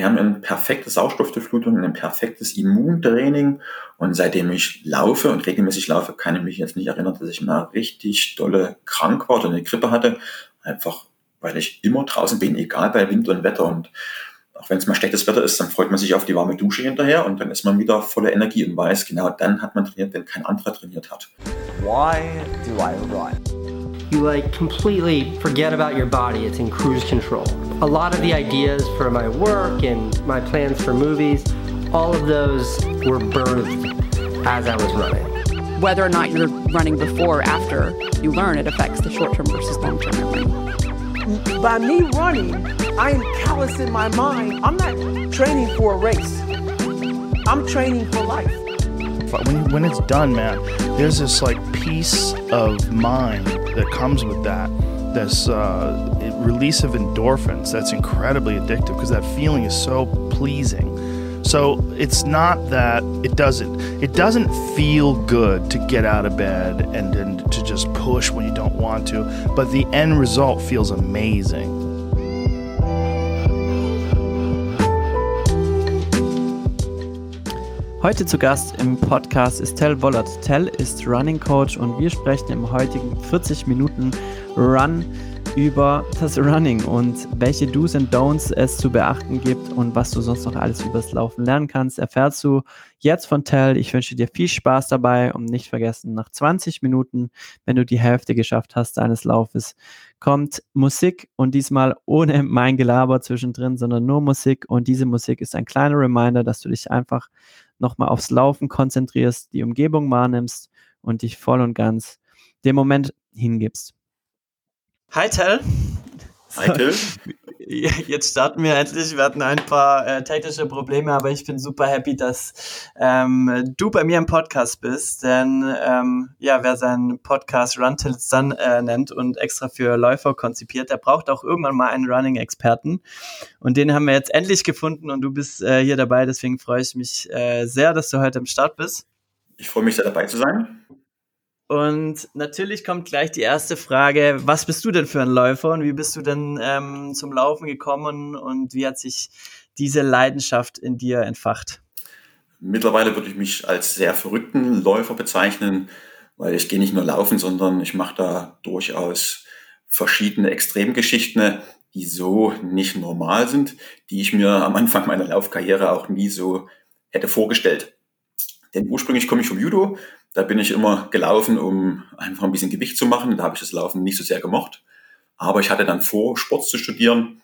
Wir haben eine perfekte Sauerstoffdurchflutung, ein perfektes Immuntraining. Und seitdem ich laufe und regelmäßig laufe, kann ich mich jetzt nicht erinnern, dass ich mal richtig dolle krank war oder eine Grippe hatte. Einfach, weil ich immer draußen bin, egal bei Wind und Wetter. Und auch wenn es mal schlechtes Wetter ist, dann freut man sich auf die warme Dusche hinterher und dann ist man wieder voller Energie und weiß, genau dann hat man trainiert, wenn kein anderer trainiert hat. Why do I run? You like completely forget about your body. It's in cruise control. A lot of the ideas for my work and my plans for movies, all of those were birthed as I was running. Whether or not you're running before or after you learn, it affects the short term versus long term memory. By me running, I am callous in my mind. I'm not training for a race, I'm training for life. When, when it's done, man, there's this like peace of mind that comes with that. This uh, release of endorphins that's incredibly addictive because that feeling is so pleasing. So it's not that it doesn't it doesn't feel good to get out of bed and, and to just push when you don't want to, but the end result feels amazing. Heute zu Gast im Podcast ist Tell Wollert. Tell ist Running Coach und wir sprechen im heutigen 40 Minuten Run über das Running und welche Do's und Don'ts es zu beachten gibt und was du sonst noch alles übers Laufen lernen kannst, erfährst du jetzt von Tell. Ich wünsche dir viel Spaß dabei und nicht vergessen, nach 20 Minuten, wenn du die Hälfte geschafft hast deines Laufes, kommt Musik und diesmal ohne mein Gelaber zwischendrin, sondern nur Musik und diese Musik ist ein kleiner Reminder, dass du dich einfach nochmal aufs Laufen konzentrierst, die Umgebung wahrnimmst und dich voll und ganz dem Moment hingibst. Hi Tell. Hi Till. Jetzt starten wir endlich. Wir hatten ein paar äh, technische Probleme, aber ich bin super happy, dass ähm, du bei mir im Podcast bist. Denn ähm, ja, wer seinen Podcast Run Till It's Done äh, nennt und extra für Läufer konzipiert, der braucht auch irgendwann mal einen Running-Experten. Und den haben wir jetzt endlich gefunden und du bist äh, hier dabei. Deswegen freue ich mich äh, sehr, dass du heute am Start bist. Ich freue mich sehr dabei zu sein. Und natürlich kommt gleich die erste Frage, was bist du denn für ein Läufer und wie bist du denn ähm, zum Laufen gekommen und wie hat sich diese Leidenschaft in dir entfacht? Mittlerweile würde ich mich als sehr verrückten Läufer bezeichnen, weil ich gehe nicht nur laufen, sondern ich mache da durchaus verschiedene Extremgeschichten, die so nicht normal sind, die ich mir am Anfang meiner Laufkarriere auch nie so hätte vorgestellt. Denn ursprünglich komme ich vom Judo, da bin ich immer gelaufen, um einfach ein bisschen Gewicht zu machen. Da habe ich das Laufen nicht so sehr gemocht. Aber ich hatte dann vor, Sport zu studieren.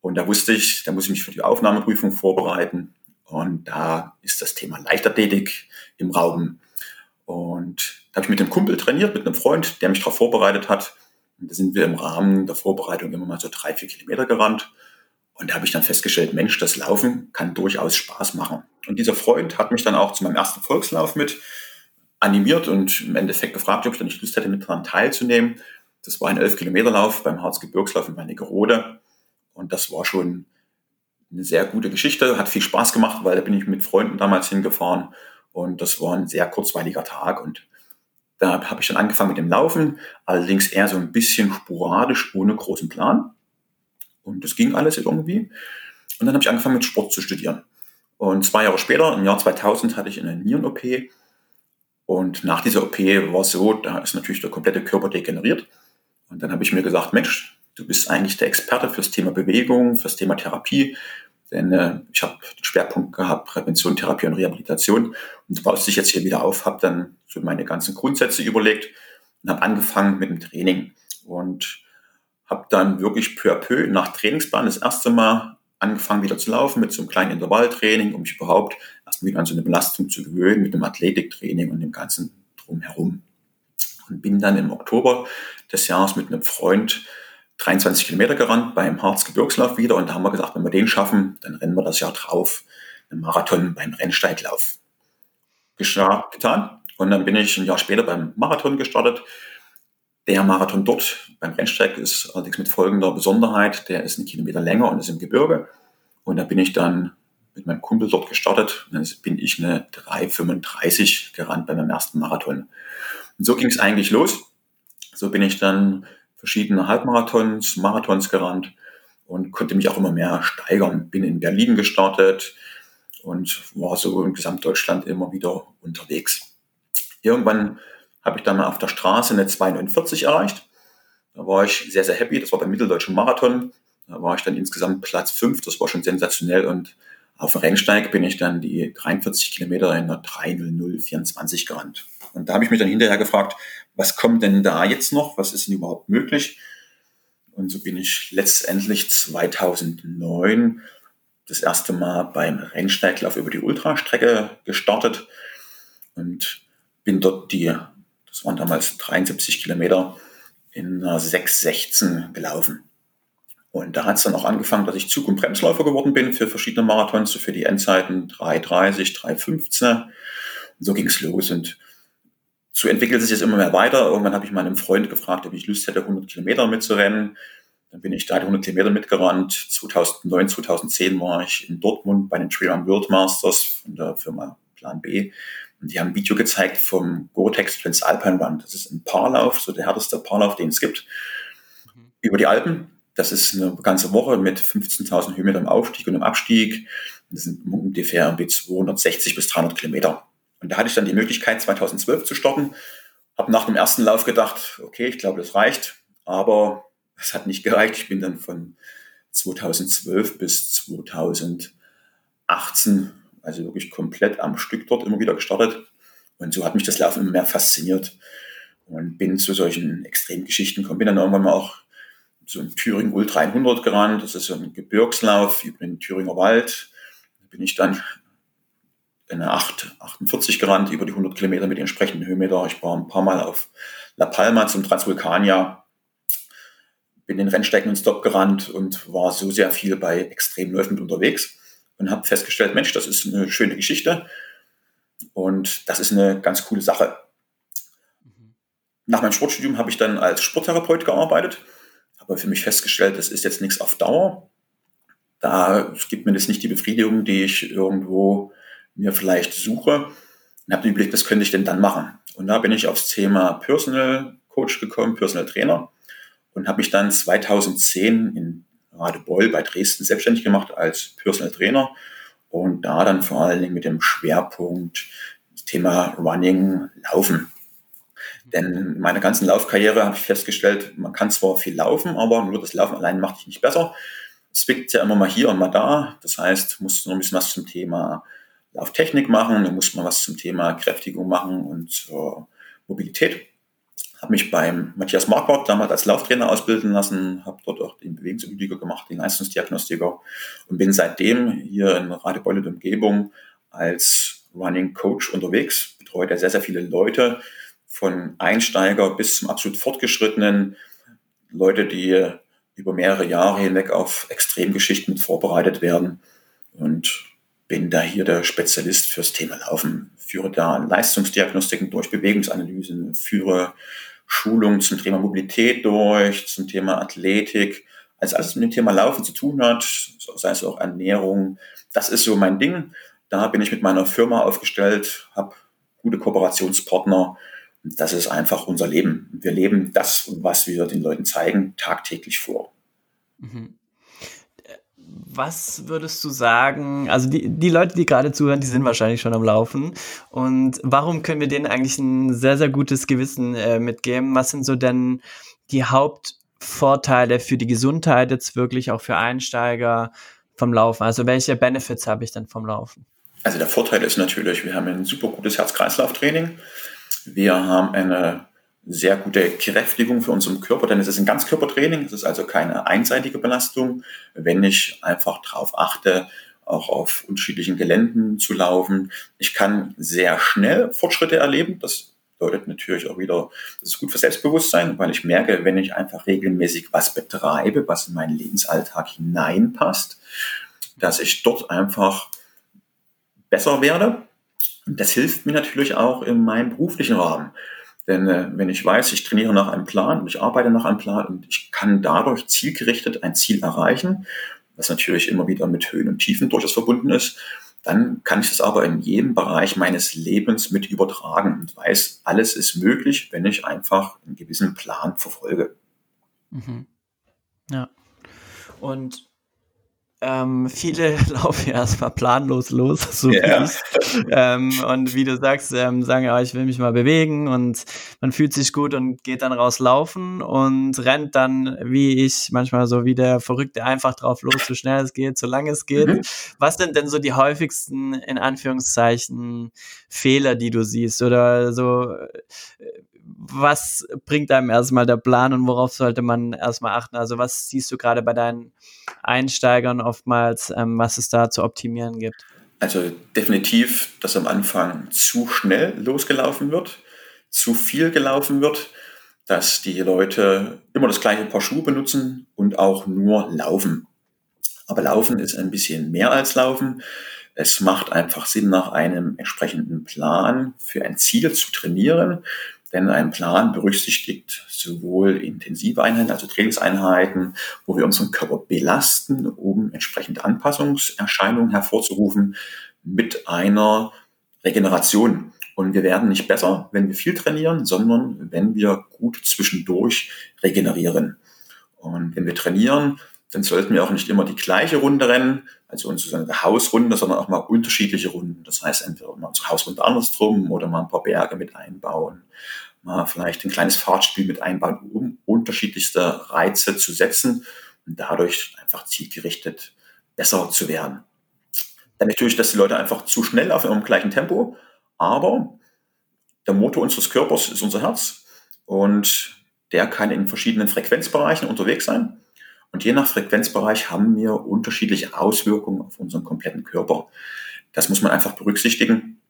Und da wusste ich, da muss ich mich für die Aufnahmeprüfung vorbereiten. Und da ist das Thema Leichtathletik im Raum. Und da habe ich mit einem Kumpel trainiert, mit einem Freund, der mich darauf vorbereitet hat. Und da sind wir im Rahmen der Vorbereitung immer mal so drei, vier Kilometer gerannt. Und da habe ich dann festgestellt, Mensch, das Laufen kann durchaus Spaß machen. Und dieser Freund hat mich dann auch zu meinem ersten Volkslauf mit animiert und im Endeffekt gefragt, ob ich da nicht Lust hätte, mit daran teilzunehmen. Das war ein 11-Kilometer-Lauf beim Harzgebirgslauf in Wernigerode. Und das war schon eine sehr gute Geschichte, hat viel Spaß gemacht, weil da bin ich mit Freunden damals hingefahren. Und das war ein sehr kurzweiliger Tag. Und da habe ich dann angefangen mit dem Laufen, allerdings eher so ein bisschen sporadisch, ohne großen Plan. Und das ging alles irgendwie. Und dann habe ich angefangen mit Sport zu studieren. Und zwei Jahre später, im Jahr 2000, hatte ich eine Nieren-OP und nach dieser OP war es so, da ist natürlich der komplette Körper degeneriert. Und dann habe ich mir gesagt, Mensch, du bist eigentlich der Experte fürs Thema Bewegung, fürs Thema Therapie. Denn äh, ich habe den Schwerpunkt gehabt, Prävention, Therapie und Rehabilitation. Und baust dich jetzt hier wieder auf, habe dann so meine ganzen Grundsätze überlegt und habe angefangen mit dem Training. Und habe dann wirklich peu à peu nach Trainingsplan das erste Mal angefangen wieder zu laufen mit so einem kleinen Intervalltraining, um mich überhaupt erst wieder an so eine Belastung zu gewöhnen mit dem Athletiktraining und dem ganzen drumherum. Und bin dann im Oktober des Jahres mit einem Freund 23 Kilometer gerannt beim Harzgebirgslauf wieder und da haben wir gesagt, wenn wir den schaffen, dann rennen wir das Jahr drauf, einen Marathon beim Rennsteiglauf. Getan. Und dann bin ich ein Jahr später beim Marathon gestartet der Marathon dort beim Rennsteig ist allerdings mit folgender Besonderheit, der ist einen Kilometer länger und ist im Gebirge. Und da bin ich dann mit meinem Kumpel dort gestartet und dann bin ich eine 3,35 gerannt bei meinem ersten Marathon. Und so ging es eigentlich los. So bin ich dann verschiedene Halbmarathons, Marathons gerannt und konnte mich auch immer mehr steigern. Bin in Berlin gestartet und war so in Gesamtdeutschland immer wieder unterwegs. Irgendwann habe ich dann mal auf der Straße eine 249 erreicht. Da war ich sehr, sehr happy. Das war beim Mitteldeutschen Marathon. Da war ich dann insgesamt Platz 5. Das war schon sensationell. Und auf dem Rennsteig bin ich dann die 43 Kilometer in der 30024 gerannt. Und da habe ich mich dann hinterher gefragt, was kommt denn da jetzt noch? Was ist denn überhaupt möglich? Und so bin ich letztendlich 2009 das erste Mal beim Rennsteiglauf über die Ultrastrecke gestartet und bin dort die, das waren damals 73 Kilometer, in einer 616 gelaufen. Und da hat es dann auch angefangen, dass ich Zug- und Bremsläufer geworden bin für verschiedene Marathons, so für die Endzeiten 3,30, 3,15. Und so ging es los. Und so entwickelt sich es immer mehr weiter. Irgendwann habe ich meinem Freund gefragt, ob ich Lust hätte, 100 Kilometer mitzurennen. Dann bin ich da 100 Kilometer mitgerannt. 2009, 2010 war ich in Dortmund bei den Trail World Masters von der Firma Plan B. Und die haben ein Video gezeigt vom Gore-Tex Alpine Run. Das ist ein Paarlauf, so der härteste Paarlauf, den es gibt, mhm. über die Alpen. Das ist eine ganze Woche mit 15.000 Höhenmeter im Aufstieg und im Abstieg. Das sind ungefähr 260 bis 300 Kilometer. Und da hatte ich dann die Möglichkeit, 2012 zu starten. Habe nach dem ersten Lauf gedacht, okay, ich glaube, das reicht. Aber es hat nicht gereicht. Ich bin dann von 2012 bis 2018, also wirklich komplett am Stück dort immer wieder gestartet. Und so hat mich das Laufen immer mehr fasziniert und bin zu solchen Extremgeschichten gekommen. Bin dann irgendwann mal auch so ein Thüringen Ultra 100 gerannt. Das ist so ein Gebirgslauf über den Thüringer Wald. Da bin ich dann in eine 8, 48 gerannt, über die 100 Kilometer mit den entsprechenden Höhenmeter. Ich war ein paar Mal auf La Palma zum Transvulkania, bin den Rennstecken und Stop gerannt und war so sehr viel bei Extremläufen unterwegs und habe festgestellt, Mensch, das ist eine schöne Geschichte und das ist eine ganz coole Sache. Nach meinem Sportstudium habe ich dann als Sporttherapeut gearbeitet habe für mich festgestellt, das ist jetzt nichts auf Dauer. Da gibt mir das nicht die Befriedigung, die ich irgendwo mir vielleicht suche. Und habe überlegt, was könnte ich denn dann machen? Und da bin ich aufs Thema Personal Coach gekommen, Personal Trainer und habe mich dann 2010 in Radebeul bei Dresden selbstständig gemacht als Personal Trainer und da dann vor allen Dingen mit dem Schwerpunkt das Thema Running, Laufen denn in meiner ganzen Laufkarriere habe ich festgestellt, man kann zwar viel laufen, aber nur das Laufen allein macht dich nicht besser. Es zwickt ja immer mal hier und mal da. Das heißt, musst du noch ein bisschen was zum Thema Lauftechnik machen, du musst mal was zum Thema Kräftigung machen und äh, Mobilität. Habe mich beim Matthias Marquardt damals als Lauftrainer ausbilden lassen, habe dort auch Bewegungsanalytiker gemacht, den Leistungsdiagnostiker und bin seitdem hier in Radebeul und Umgebung als Running Coach unterwegs, betreut ja sehr, sehr viele Leute, von Einsteiger bis zum absolut fortgeschrittenen, Leute, die über mehrere Jahre hinweg auf Extremgeschichten vorbereitet werden. Und bin da hier der Spezialist fürs Thema Laufen, führe da Leistungsdiagnostiken durch, Bewegungsanalysen, führe Schulungen zum Thema Mobilität durch, zum Thema Athletik, also alles mit dem Thema Laufen zu tun hat, sei es auch Ernährung. Das ist so mein Ding. Da bin ich mit meiner Firma aufgestellt, habe gute Kooperationspartner das ist einfach unser Leben. Wir leben das, was wir den Leuten zeigen, tagtäglich vor. Mhm. Was würdest du sagen? Also die, die Leute, die gerade zuhören, die sind wahrscheinlich schon am Laufen. Und warum können wir denen eigentlich ein sehr, sehr gutes Gewissen äh, mitgeben? Was sind so denn die Hauptvorteile für die Gesundheit jetzt wirklich auch für Einsteiger vom Laufen? Also welche Benefits habe ich denn vom Laufen? Also der Vorteil ist natürlich, wir haben ein super gutes Herz-Kreislauf-Training. Wir haben eine sehr gute Kräftigung für unseren Körper, denn es ist ein Ganzkörpertraining, es ist also keine einseitige Belastung. Wenn ich einfach darauf achte, auch auf unterschiedlichen Geländen zu laufen. Ich kann sehr schnell Fortschritte erleben. Das bedeutet natürlich auch wieder, das ist gut für Selbstbewusstsein, weil ich merke, wenn ich einfach regelmäßig was betreibe, was in meinen Lebensalltag hineinpasst, dass ich dort einfach besser werde das hilft mir natürlich auch in meinem beruflichen Rahmen. Denn äh, wenn ich weiß, ich trainiere nach einem Plan und ich arbeite nach einem Plan und ich kann dadurch zielgerichtet ein Ziel erreichen, was natürlich immer wieder mit Höhen und Tiefen durchaus verbunden ist, dann kann ich das aber in jedem Bereich meines Lebens mit übertragen und weiß, alles ist möglich, wenn ich einfach einen gewissen Plan verfolge. Mhm. Ja. Und ähm, viele laufen erstmal planlos los, so yeah. wie ich. Ähm, und wie du sagst, ähm, sagen, ja, ich will mich mal bewegen und man fühlt sich gut und geht dann raus laufen und rennt dann, wie ich, manchmal so wie der Verrückte einfach drauf los, so schnell es geht, so lange es geht. Mhm. Was sind denn so die häufigsten, in Anführungszeichen, Fehler, die du siehst? Oder so, äh, was bringt einem erstmal der Plan und worauf sollte man erstmal achten? Also was siehst du gerade bei deinen Einsteigern oftmals, ähm, was es da zu optimieren gibt? Also definitiv, dass am Anfang zu schnell losgelaufen wird, zu viel gelaufen wird, dass die Leute immer das gleiche Paar Schuhe benutzen und auch nur laufen. Aber Laufen ist ein bisschen mehr als Laufen. Es macht einfach Sinn, nach einem entsprechenden Plan für ein Ziel zu trainieren. Denn ein Plan berücksichtigt sowohl intensive Einheiten, also Trainingseinheiten, wo wir unseren Körper belasten, um entsprechende Anpassungserscheinungen hervorzurufen, mit einer Regeneration. Und wir werden nicht besser, wenn wir viel trainieren, sondern wenn wir gut zwischendurch regenerieren. Und wenn wir trainieren, dann sollten wir auch nicht immer die gleiche Runde rennen, also unsere Hausrunde, sondern auch mal unterschiedliche Runden. Das heißt, entweder mal unsere Hausrunde andersrum oder mal ein paar Berge mit einbauen, mal vielleicht ein kleines Fahrtspiel mit einbauen, um unterschiedlichste Reize zu setzen und dadurch einfach zielgerichtet besser zu werden. Dann natürlich, dass die Leute einfach zu schnell laufen im gleichen Tempo, aber der Motor unseres Körpers ist unser Herz und der kann in verschiedenen Frequenzbereichen unterwegs sein. Und je nach Frequenzbereich haben wir unterschiedliche Auswirkungen auf unseren kompletten Körper. Das muss man einfach berücksichtigen.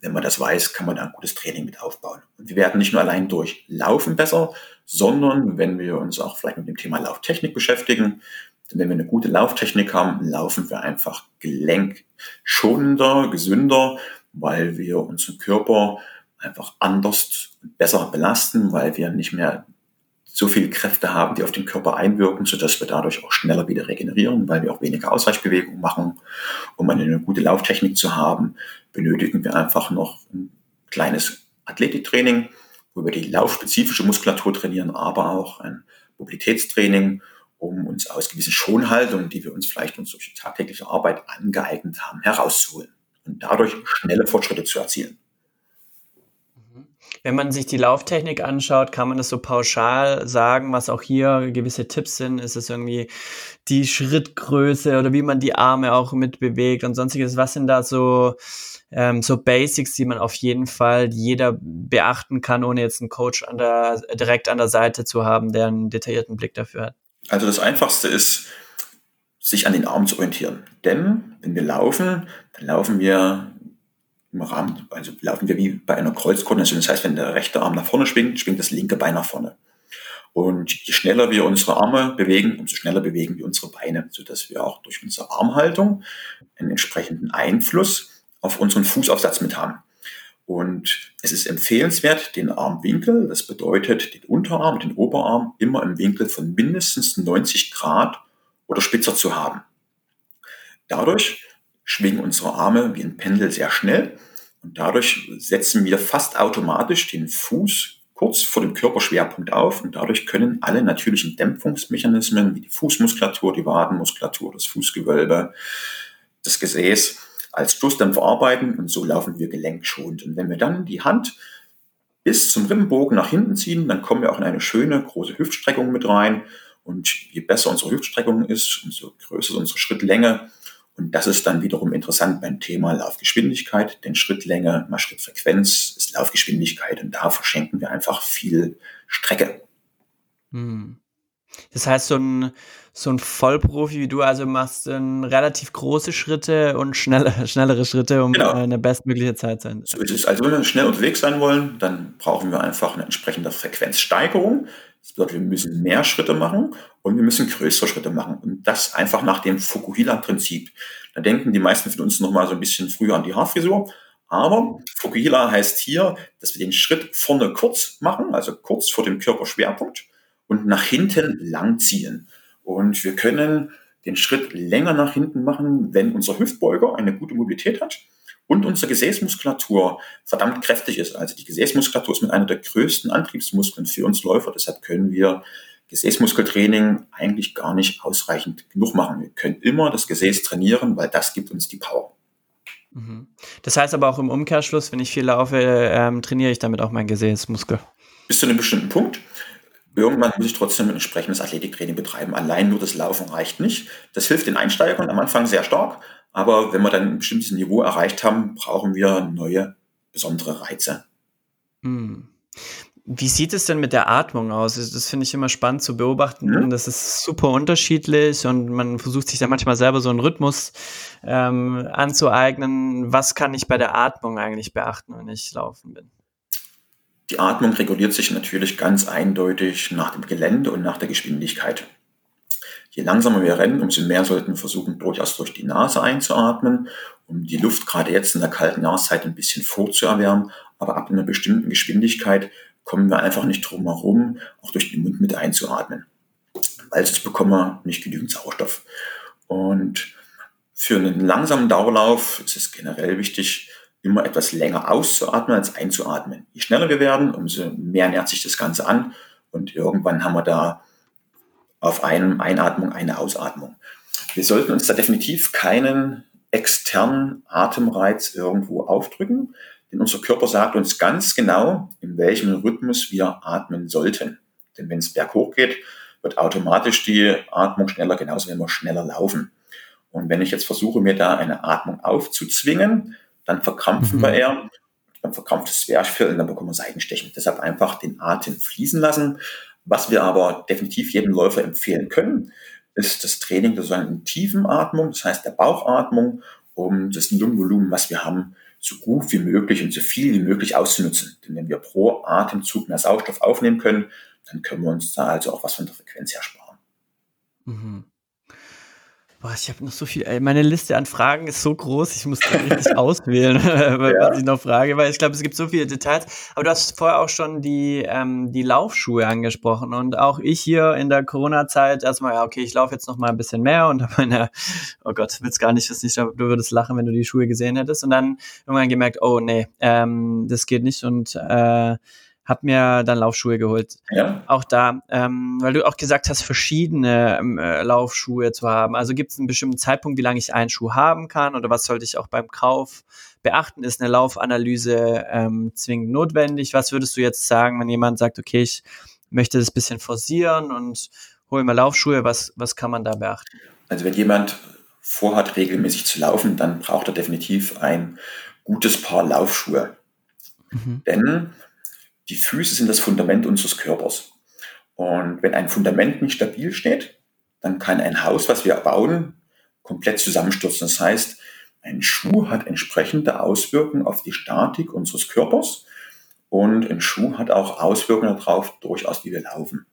Wenn man das weiß, kann man da ein gutes Training mit aufbauen. Und wir werden nicht nur allein durch Laufen besser, sondern wenn wir uns auch vielleicht mit dem Thema Lauftechnik beschäftigen, denn wenn wir eine gute Lauftechnik haben, laufen wir einfach gelenkschonender, gesünder, weil wir unseren Körper einfach anders und besser belasten, weil wir nicht mehr so viele Kräfte haben, die auf den Körper einwirken, sodass wir dadurch auch schneller wieder regenerieren, weil wir auch weniger Ausweichbewegungen machen. Um eine gute Lauftechnik zu haben, benötigen wir einfach noch ein kleines Athletiktraining, wo wir die laufspezifische Muskulatur trainieren, aber auch ein Mobilitätstraining, um uns aus gewissen Schonhaltungen, die wir uns vielleicht uns durch die tagtägliche Arbeit angeeignet haben, herauszuholen und dadurch schnelle Fortschritte zu erzielen. Wenn man sich die Lauftechnik anschaut, kann man das so pauschal sagen, was auch hier gewisse Tipps sind. Ist es irgendwie die Schrittgröße oder wie man die Arme auch mit bewegt und sonstiges? Was sind da so, ähm, so Basics, die man auf jeden Fall jeder beachten kann, ohne jetzt einen Coach an der, direkt an der Seite zu haben, der einen detaillierten Blick dafür hat? Also das Einfachste ist, sich an den Armen zu orientieren. Denn wenn wir laufen, dann laufen wir im Rahmen, also laufen wir wie bei einer Kreuzkoordination. Das heißt, wenn der rechte Arm nach vorne schwingt, schwingt das linke Bein nach vorne. Und je schneller wir unsere Arme bewegen, umso schneller bewegen wir unsere Beine, sodass wir auch durch unsere Armhaltung einen entsprechenden Einfluss auf unseren Fußaufsatz mit haben. Und es ist empfehlenswert, den Armwinkel, das bedeutet den Unterarm und den Oberarm, immer im Winkel von mindestens 90 Grad oder spitzer zu haben. Dadurch schwingen unsere Arme wie ein Pendel sehr schnell und dadurch setzen wir fast automatisch den Fuß kurz vor dem Körperschwerpunkt auf und dadurch können alle natürlichen Dämpfungsmechanismen wie die Fußmuskulatur, die Wadenmuskulatur, das Fußgewölbe, das Gesäß als Stoßdämpfer arbeiten und so laufen wir gelenkschonend. Und wenn wir dann die Hand bis zum Rippenbogen nach hinten ziehen, dann kommen wir auch in eine schöne große Hüftstreckung mit rein. Und je besser unsere Hüftstreckung ist, umso größer ist unsere Schrittlänge, und das ist dann wiederum interessant beim Thema Laufgeschwindigkeit, denn Schrittlänge mal Schrittfrequenz ist Laufgeschwindigkeit und da verschenken wir einfach viel Strecke. Hm. Das heißt, so ein, so ein Vollprofi wie du, also machst dann relativ große Schritte und schnelle, schnellere Schritte, um genau. eine bestmögliche Zeit zu sein. So ist es. Also wenn wir schnell unterwegs sein wollen, dann brauchen wir einfach eine entsprechende Frequenzsteigerung. Das bedeutet, wir müssen mehr Schritte machen und wir müssen größere Schritte machen. Und das einfach nach dem Fukuhila-Prinzip. Da denken die meisten von uns nochmal so ein bisschen früher an die Haarfrisur. Aber Fukuhila heißt hier, dass wir den Schritt vorne kurz machen, also kurz vor dem Körperschwerpunkt und nach hinten lang ziehen. Und wir können den Schritt länger nach hinten machen, wenn unser Hüftbeuger eine gute Mobilität hat und unsere Gesäßmuskulatur verdammt kräftig ist. Also die Gesäßmuskulatur ist mit einer der größten Antriebsmuskeln für uns Läufer. Deshalb können wir Gesäßmuskeltraining eigentlich gar nicht ausreichend genug machen. Wir können immer das Gesäß trainieren, weil das gibt uns die Power. Mhm. Das heißt aber auch im Umkehrschluss, wenn ich viel laufe, ähm, trainiere ich damit auch meinen Gesäßmuskel. Bis zu einem bestimmten Punkt. Irgendwann muss ich trotzdem ein entsprechendes Athletiktraining betreiben. Allein nur das Laufen reicht nicht. Das hilft den Einsteigern am Anfang sehr stark, aber wenn wir dann ein bestimmtes Niveau erreicht haben, brauchen wir neue, besondere Reize. Hm. Wie sieht es denn mit der Atmung aus? Das finde ich immer spannend zu beobachten. Mhm. Das ist super unterschiedlich und man versucht sich da manchmal selber so einen Rhythmus ähm, anzueignen. Was kann ich bei der Atmung eigentlich beachten, wenn ich laufen bin? Die Atmung reguliert sich natürlich ganz eindeutig nach dem Gelände und nach der Geschwindigkeit. Je langsamer wir rennen, umso mehr sollten wir versuchen, durchaus durch die Nase einzuatmen, um die Luft gerade jetzt in der kalten Jahreszeit ein bisschen vorzuerwärmen. Aber ab einer bestimmten Geschwindigkeit kommen wir einfach nicht drum herum, auch durch den Mund mit einzuatmen. Weil sonst bekommen wir nicht genügend Sauerstoff. Und für einen langsamen Dauerlauf ist es generell wichtig, immer etwas länger auszuatmen als einzuatmen. Je schneller wir werden, umso mehr nähert sich das Ganze an und irgendwann haben wir da auf einem Einatmung eine Ausatmung. Wir sollten uns da definitiv keinen externen Atemreiz irgendwo aufdrücken, denn unser Körper sagt uns ganz genau, in welchem Rhythmus wir atmen sollten. Denn wenn es berghoch geht, wird automatisch die Atmung schneller, genauso wenn wir schneller laufen. Und wenn ich jetzt versuche, mir da eine Atmung aufzuzwingen, dann verkrampfen mhm. wir eher, dann verkrampft das Zwerchfell und dann bekommen wir Seitenstechen. Deshalb einfach den Atem fließen lassen. Was wir aber definitiv jedem Läufer empfehlen können, ist das Training der sogenannten tiefen Atmung, das heißt der Bauchatmung, um das Lungenvolumen, was wir haben, so gut wie möglich und so viel wie möglich auszunutzen. Denn wenn wir pro Atemzug mehr Sauerstoff aufnehmen können, dann können wir uns da also auch was von der Frequenz her sparen. Mhm. Boah, ich habe noch so viel. Ey, meine Liste an Fragen ist so groß, ich muss richtig auswählen, was ja. ich noch frage, weil ich glaube, es gibt so viele Details. Aber du hast vorher auch schon die, ähm, die Laufschuhe angesprochen und auch ich hier in der Corona-Zeit erstmal, ja, okay, ich laufe jetzt noch mal ein bisschen mehr und habe meine, oh Gott, willst gar nicht, nicht, du würdest lachen, wenn du die Schuhe gesehen hättest und dann irgendwann gemerkt, oh nee, ähm, das geht nicht und äh, habe mir dann Laufschuhe geholt. Ja. Auch da, ähm, weil du auch gesagt hast, verschiedene ähm, äh, Laufschuhe zu haben. Also gibt es einen bestimmten Zeitpunkt, wie lange ich einen Schuh haben kann oder was sollte ich auch beim Kauf beachten? Ist eine Laufanalyse ähm, zwingend notwendig? Was würdest du jetzt sagen, wenn jemand sagt, okay, ich möchte das bisschen forcieren und hole mir Laufschuhe, was, was kann man da beachten? Also wenn jemand vorhat, regelmäßig zu laufen, dann braucht er definitiv ein gutes Paar Laufschuhe. Mhm. Denn die Füße sind das Fundament unseres Körpers. Und wenn ein Fundament nicht stabil steht, dann kann ein Haus, was wir bauen, komplett zusammenstürzen. Das heißt, ein Schuh hat entsprechende Auswirkungen auf die Statik unseres Körpers und ein Schuh hat auch Auswirkungen darauf, durchaus wie wir laufen.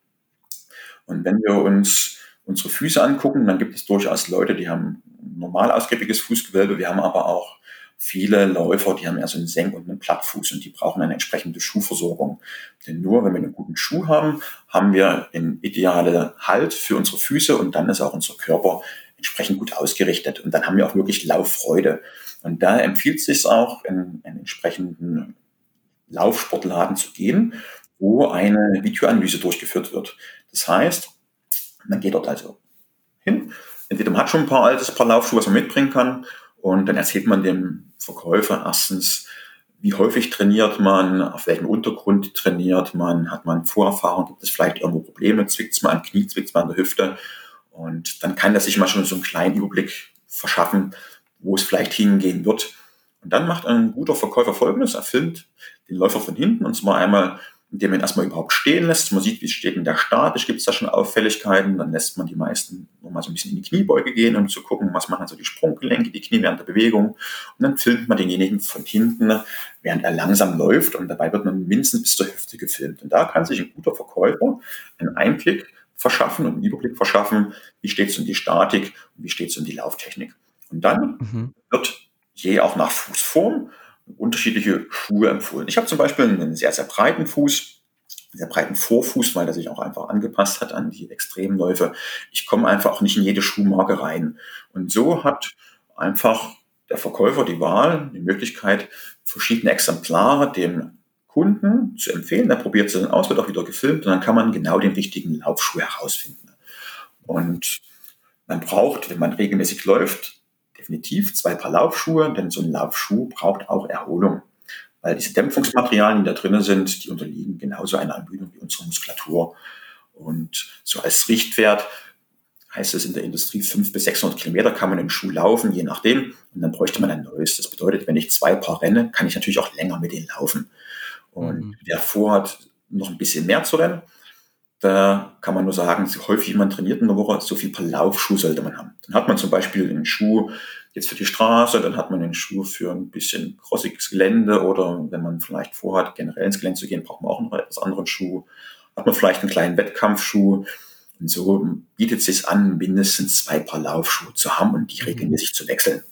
Und wenn wir uns unsere Füße angucken, dann gibt es durchaus Leute, die haben normal ausgiebiges Fußgewölbe. Wir haben aber auch viele Läufer, die haben eher so einen Senk- und einen Plattfuß und die brauchen eine entsprechende Schuhversorgung. Denn nur wenn wir einen guten Schuh haben, haben wir einen idealen Halt für unsere Füße und dann ist auch unser Körper entsprechend gut ausgerichtet und dann haben wir auch wirklich Lauffreude. Und da empfiehlt es sich auch, in einen entsprechenden Laufsportladen zu gehen, wo eine Videoanalyse durchgeführt wird. Das heißt, man geht dort also hin, entweder man hat schon ein paar altes Paar Laufschuhe, was man mitbringen kann, und dann erzählt man dem Verkäufer erstens, wie häufig trainiert man, auf welchem Untergrund trainiert man, hat man Vorerfahrung, gibt es vielleicht irgendwo Probleme, zwickt es mal am Knie, zwickt es mal an der Hüfte. Und dann kann er sich mal schon so einen kleinen Überblick verschaffen, wo es vielleicht hingehen wird. Und dann macht ein guter Verkäufer Folgendes, er filmt den Läufer von hinten und zwar einmal indem man erstmal überhaupt stehen lässt. Man sieht, wie steht in der Statisch, gibt es da schon Auffälligkeiten. Dann lässt man die meisten nochmal so ein bisschen in die Kniebeuge gehen, um zu gucken, was machen so die Sprunggelenke, die Knie während der Bewegung. Und dann filmt man denjenigen von hinten, während er langsam läuft. Und dabei wird man mindestens bis zur Hüfte gefilmt. Und da kann sich ein guter Verkäufer einen Einblick verschaffen und einen Überblick verschaffen, wie steht es um die Statik und wie steht es um die Lauftechnik. Und dann mhm. wird je auch nach Fußform unterschiedliche Schuhe empfohlen. Ich habe zum Beispiel einen sehr, sehr breiten Fuß, einen sehr breiten Vorfuß, weil der sich auch einfach angepasst hat an die Extremläufe. Ich komme einfach auch nicht in jede Schuhmarke rein. Und so hat einfach der Verkäufer die Wahl, die Möglichkeit, verschiedene Exemplare dem Kunden zu empfehlen. Der probiert sie dann aus, wird auch wieder gefilmt und dann kann man genau den richtigen Laufschuh herausfinden. Und man braucht, wenn man regelmäßig läuft, definitiv zwei Paar Laufschuhe, denn so ein Laufschuh braucht auch Erholung. Weil diese Dämpfungsmaterialien, die da drinnen sind, die unterliegen genauso einer Ermüdung wie unsere Muskulatur. Und so als Richtwert heißt es in der Industrie 500 bis 600 Kilometer kann man im Schuh laufen, je nachdem. Und dann bräuchte man ein neues. Das bedeutet, wenn ich zwei Paar renne, kann ich natürlich auch länger mit denen laufen. Und mhm. wer vorhat, noch ein bisschen mehr zu rennen, da kann man nur sagen, so häufig man trainiert in der Woche, so viel Paar Laufschuh sollte man haben. Dann hat man zum Beispiel einen Schuh jetzt für die Straße, dann hat man einen Schuh für ein bisschen crossiges Gelände oder wenn man vielleicht vorhat, generell ins Gelände zu gehen, braucht man auch einen etwas anderen Schuh. Hat man vielleicht einen kleinen Wettkampfschuh. Und so bietet es sich an, mindestens zwei Paar Laufschuhe zu haben und die mhm. regelmäßig zu wechseln.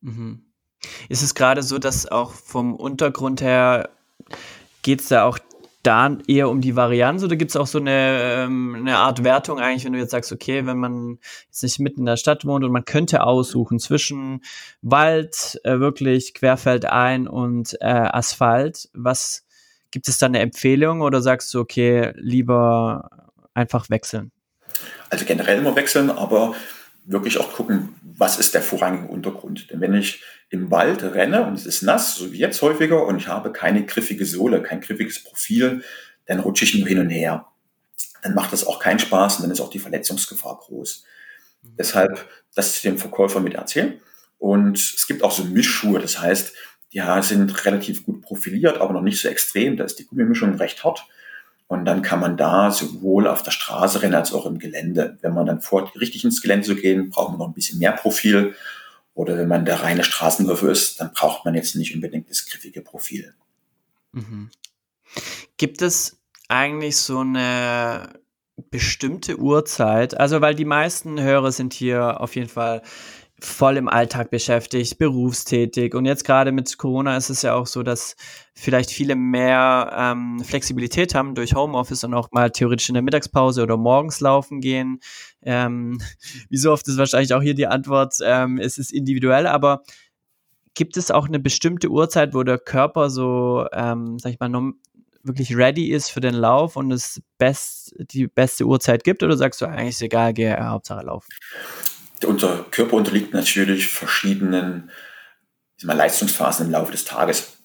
Mhm. Ist es gerade so, dass auch vom Untergrund her geht es da auch da eher um die Varianz oder gibt es auch so eine, ähm, eine Art Wertung eigentlich, wenn du jetzt sagst, okay, wenn man jetzt nicht mitten in der Stadt wohnt und man könnte aussuchen zwischen Wald, äh, wirklich querfeldein und äh, Asphalt, was gibt es da eine Empfehlung oder sagst du, okay, lieber einfach wechseln? Also generell immer wechseln, aber wirklich auch gucken, was ist der vorrangige Untergrund. Denn wenn ich im Wald renne und es ist nass, so wie jetzt häufiger, und ich habe keine griffige Sohle, kein griffiges Profil, dann rutsche ich nur hin und her. Dann macht das auch keinen Spaß und dann ist auch die Verletzungsgefahr groß. Mhm. Deshalb das dem Verkäufer mit erzählen. Und es gibt auch so Mischschuhe, das heißt, die sind relativ gut profiliert, aber noch nicht so extrem. Da ist die Gummimischung recht hart. Und dann kann man da sowohl auf der Straße rennen als auch im Gelände. Wenn man dann vorhat, richtig ins Gelände zu gehen, braucht man noch ein bisschen mehr Profil. Oder wenn man der reine Straßenläufer ist, dann braucht man jetzt nicht unbedingt das griffige Profil. Mhm. Gibt es eigentlich so eine bestimmte Uhrzeit? Also, weil die meisten Hörer sind hier auf jeden Fall voll im Alltag beschäftigt, berufstätig. Und jetzt gerade mit Corona ist es ja auch so, dass vielleicht viele mehr ähm, Flexibilität haben durch Homeoffice und auch mal theoretisch in der Mittagspause oder morgens laufen gehen. Ähm, wie so oft ist wahrscheinlich auch hier die Antwort, ähm, es ist individuell, aber gibt es auch eine bestimmte Uhrzeit, wo der Körper so, ähm, sag ich mal, wirklich ready ist für den Lauf und es best, die beste Uhrzeit gibt? Oder sagst du eigentlich ist egal, gehe Hauptsache laufen? Unser Körper unterliegt natürlich verschiedenen mal, Leistungsphasen im Laufe des Tages.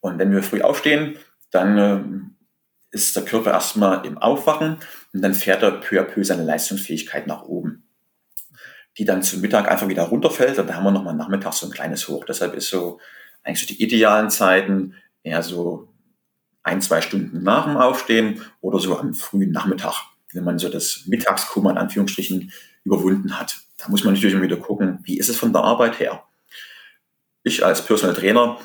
Und wenn wir früh aufstehen, dann äh, ist der Körper erstmal im Aufwachen und dann fährt er peu à peu seine Leistungsfähigkeit nach oben, die dann zum Mittag einfach wieder runterfällt und da haben wir nochmal nachmittags so ein kleines Hoch. Deshalb ist so eigentlich so die idealen Zeiten eher so ein, zwei Stunden nach dem Aufstehen oder so am frühen Nachmittag, wenn man so das Mittagskummer in Anführungsstrichen überwunden hat. Da muss man natürlich wieder gucken, wie ist es von der Arbeit her? Ich als Personal Trainer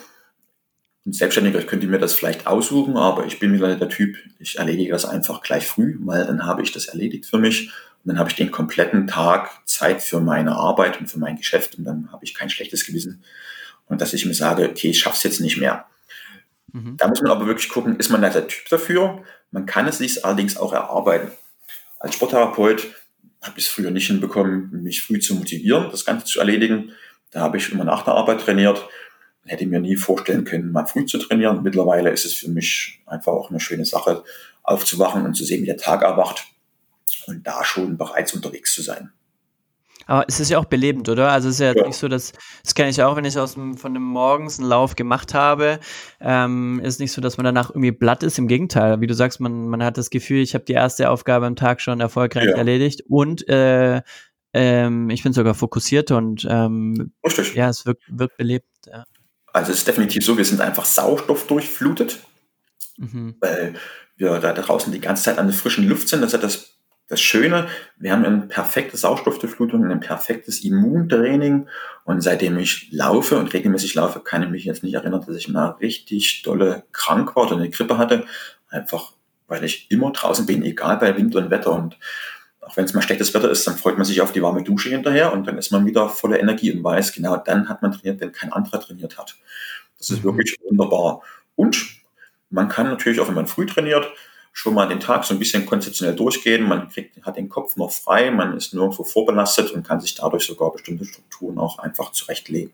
und Selbstständiger, ich könnte mir das vielleicht aussuchen, aber ich bin wieder der Typ, ich erledige das einfach gleich früh, weil dann habe ich das erledigt für mich und dann habe ich den kompletten Tag Zeit für meine Arbeit und für mein Geschäft und dann habe ich kein schlechtes Gewissen. Und dass ich mir sage, okay, ich schaffe es jetzt nicht mehr. Mhm. Da muss man aber wirklich gucken, ist man da der Typ dafür? Man kann es sich allerdings auch erarbeiten. Als Sporttherapeut habe ich es früher nicht hinbekommen, mich früh zu motivieren, das Ganze zu erledigen. Da habe ich immer nach der Arbeit trainiert. Hätte mir nie vorstellen können, mal früh zu trainieren. Mittlerweile ist es für mich einfach auch eine schöne Sache, aufzuwachen und zu sehen, wie der Tag erwacht und da schon bereits unterwegs zu sein. Aber es ist ja auch belebend, oder? Also es ist ja, ja. nicht so, dass, das kenne ich auch, wenn ich aus dem, von dem morgens einen Lauf gemacht habe, ähm, ist nicht so, dass man danach irgendwie blatt ist. Im Gegenteil, wie du sagst, man, man hat das Gefühl, ich habe die erste Aufgabe am Tag schon erfolgreich ja. erledigt und äh, ähm, ich bin sogar fokussiert und ähm, ja, es wirkt, wirkt belebt. Ja. Also es ist definitiv so, wir sind einfach sauerstoffdurchflutet, mhm. weil wir da draußen die ganze Zeit an der frischen Luft sind. Das ist ja das das Schöne, wir haben eine perfekte Sauerstoffdurchflutung, ein perfektes Immuntraining. Und seitdem ich laufe und regelmäßig laufe, kann ich mich jetzt nicht erinnern, dass ich mal richtig dolle krank war oder eine Grippe hatte. Einfach, weil ich immer draußen bin, egal bei Wind und Wetter. Und auch wenn es mal schlechtes Wetter ist, dann freut man sich auf die warme Dusche hinterher und dann ist man wieder voller Energie und weiß, genau dann hat man trainiert, wenn kein anderer trainiert hat. Das ist mhm. wirklich wunderbar. Und man kann natürlich auch, wenn man früh trainiert, schon mal den Tag so ein bisschen konzeptionell durchgehen. Man kriegt, hat den Kopf noch frei, man ist nirgendwo vorbelastet und kann sich dadurch sogar bestimmte Strukturen auch einfach zurechtlegen.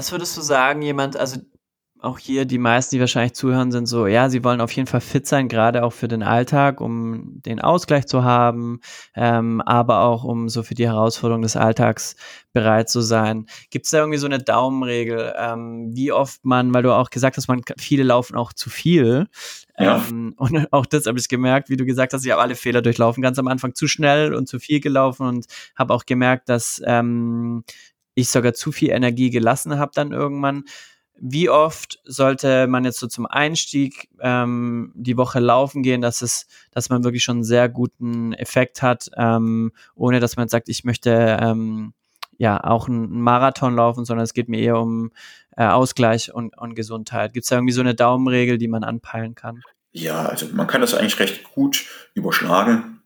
Was würdest du sagen, jemand, also auch hier die meisten, die wahrscheinlich zuhören, sind so, ja, sie wollen auf jeden Fall fit sein, gerade auch für den Alltag, um den Ausgleich zu haben, ähm, aber auch um so für die Herausforderung des Alltags bereit zu sein. Gibt es da irgendwie so eine Daumenregel, ähm, wie oft man, weil du auch gesagt hast, man viele laufen auch zu viel. Ja. Ähm, und auch das habe ich gemerkt, wie du gesagt hast, ich habe alle Fehler durchlaufen, ganz am Anfang zu schnell und zu viel gelaufen und habe auch gemerkt, dass ähm, ich sogar zu viel Energie gelassen habe dann irgendwann wie oft sollte man jetzt so zum Einstieg ähm, die Woche laufen gehen, dass es, dass man wirklich schon einen sehr guten Effekt hat, ähm, ohne dass man sagt, ich möchte ähm, ja auch einen Marathon laufen, sondern es geht mir eher um äh, Ausgleich und, und Gesundheit. Gibt es da irgendwie so eine Daumenregel, die man anpeilen kann? Ja, also man kann das eigentlich recht gut überschlagen.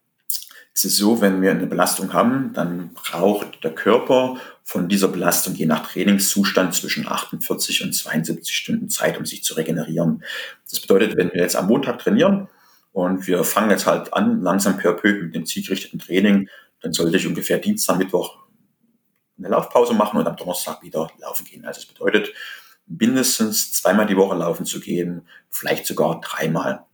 Es ist so, wenn wir eine Belastung haben, dann braucht der Körper von dieser Belastung je nach Trainingszustand zwischen 48 und 72 Stunden Zeit, um sich zu regenerieren. Das bedeutet, wenn wir jetzt am Montag trainieren und wir fangen jetzt halt an, langsam per peu mit dem zielgerichteten Training, dann sollte ich ungefähr Dienstag, Mittwoch eine Laufpause machen und am Donnerstag wieder laufen gehen. Also das bedeutet, mindestens zweimal die Woche laufen zu gehen, vielleicht sogar dreimal.